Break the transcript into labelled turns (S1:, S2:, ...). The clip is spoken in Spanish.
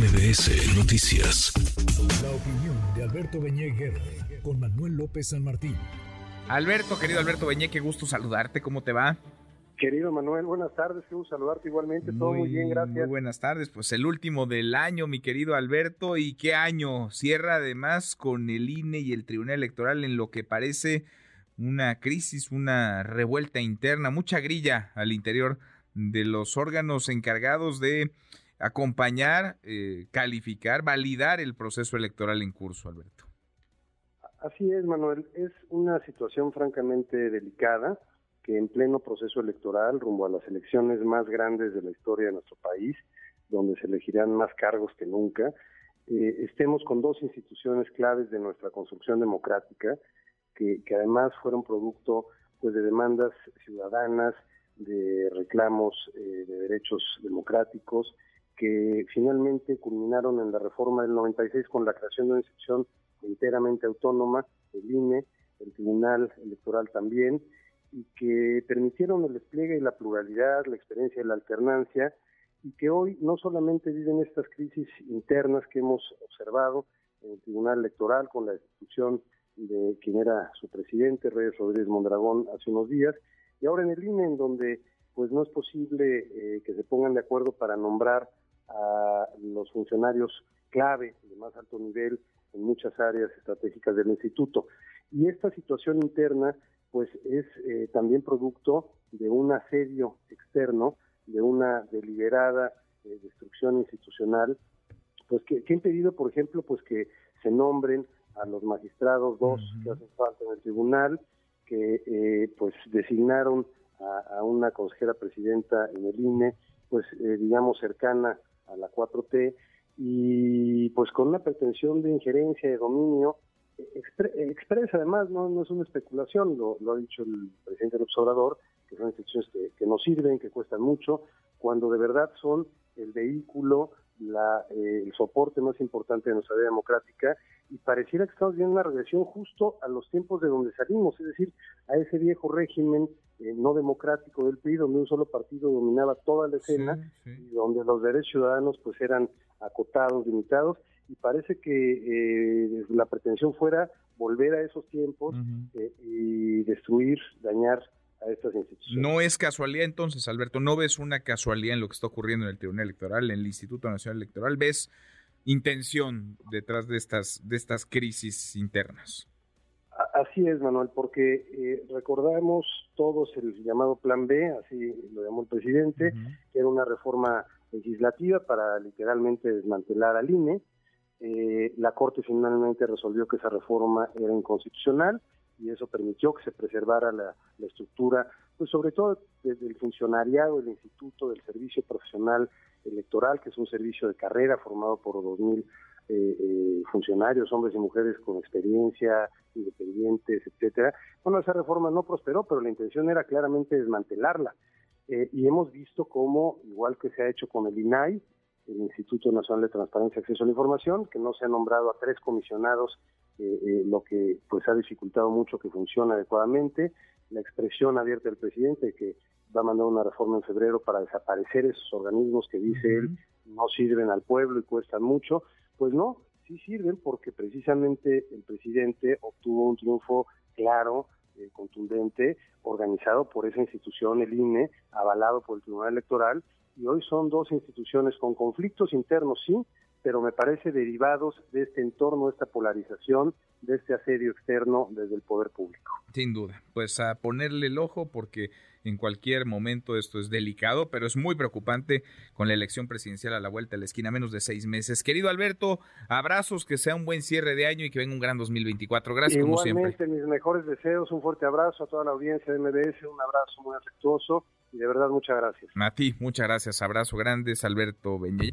S1: MBS Noticias.
S2: La opinión de Alberto Beñé con Manuel López San Martín.
S3: Alberto, querido Alberto Beñé, qué gusto saludarte, ¿cómo te va?
S4: Querido Manuel, buenas tardes, qué gusto saludarte igualmente, todo muy bien, gracias. Muy
S3: buenas tardes, pues el último del año, mi querido Alberto, ¿y qué año? Cierra además con el INE y el Tribunal Electoral en lo que parece una crisis, una revuelta interna, mucha grilla al interior de los órganos encargados de acompañar, eh, calificar, validar el proceso electoral en curso, Alberto.
S4: Así es, Manuel. Es una situación francamente delicada que en pleno proceso electoral, rumbo a las elecciones más grandes de la historia de nuestro país, donde se elegirán más cargos que nunca, eh, estemos con dos instituciones claves de nuestra construcción democrática, que, además fueron producto pues, de demandas ciudadanas, de reclamos eh, de derechos democráticos, que finalmente culminaron en la reforma del 96 con la creación de una institución enteramente autónoma, el INE, el Tribunal Electoral también, y que permitieron el despliegue y la pluralidad, la experiencia y la alternancia, y que hoy no solamente viven estas crisis internas que hemos observado en el Tribunal Electoral con la destitución de quien era su presidente, Reyes Rodríguez Mondragón, hace unos días, y ahora en el INE, en donde pues no es posible eh, que se pongan de acuerdo para nombrar a los funcionarios clave de más alto nivel en muchas áreas estratégicas del instituto. Y esta situación interna, pues es eh, también producto de un asedio externo, de una deliberada eh, destrucción institucional, pues que, ha impedido, por ejemplo, pues que se nombren a los magistrados dos que hacen falta en el tribunal, que eh, pues designaron a, a, una consejera presidenta en el INE, pues digamos cercana a la 4T y pues con una pretensión de injerencia, de dominio, expresa además, no, no es una especulación, lo, ha dicho el presidente del observador, que son instituciones que, que no sirven, que cuestan mucho, cuando de verdad son el vehículo, la, eh, el soporte más importante de nuestra vida democrática y pareciera que estamos viendo una regresión justo a los tiempos de donde salimos, es decir, a ese viejo régimen eh, no democrático del PRI, donde un solo partido dominaba toda la escena y donde los derechos ciudadanos pues eran acotados, limitados, y parece que eh, la pretensión fuera volver a esos tiempos eh, y destruir, dañar a estas instituciones.
S3: No es casualidad entonces, Alberto, no ves una casualidad en lo que está ocurriendo en el Tribunal Electoral, en el Instituto Nacional Electoral, ves intención detrás de estas, de estas crisis internas.
S4: Así es, Manuel, porque eh, recordamos todos el llamado Plan B, así lo llamó el presidente, que era una reforma legislativa para literalmente desmantelar al INE. Eh, la Corte finalmente resolvió que esa reforma era inconstitucional y eso permitió que se preservara la, estructura, pues sobre todo del funcionariado del Instituto del Servicio Profesional Electoral, que es un servicio de carrera formado por 2.000 eh, eh, funcionarios, hombres y mujeres con experiencia, independientes, etcétera. Bueno, esa reforma no prosperó, pero la intención era claramente desmantelarla. Eh, y hemos visto cómo, igual que se ha hecho con el INAI, el Instituto Nacional de Transparencia y Acceso a la Información, que no se ha nombrado a tres comisionados, eh, eh, lo que pues ha dificultado mucho que funcione adecuadamente, la expresión abierta del presidente que va a mandar una reforma en febrero para desaparecer esos organismos que dice él no sirven al pueblo y cuestan mucho, pues no, sí sirven porque precisamente el presidente obtuvo un triunfo claro eh, contundente organizado por esa institución, el INE, avalado por el Tribunal Electoral, y hoy son dos instituciones con conflictos internos, sí, pero me parece derivados de este entorno, de esta polarización, de este asedio externo desde el poder público.
S3: Sin duda, pues a ponerle el ojo porque en cualquier momento esto es delicado, pero es muy preocupante con la elección presidencial a la vuelta de la esquina, menos de seis meses. Querido Alberto, abrazos, que sea un buen cierre de año y que venga un gran 2024. Gracias como siempre.
S4: mis mejores deseos, un fuerte abrazo a toda la audiencia de MBS, un abrazo muy afectuoso y de verdad muchas gracias.
S3: A ti, muchas gracias. Abrazo grandes, Alberto Beñé.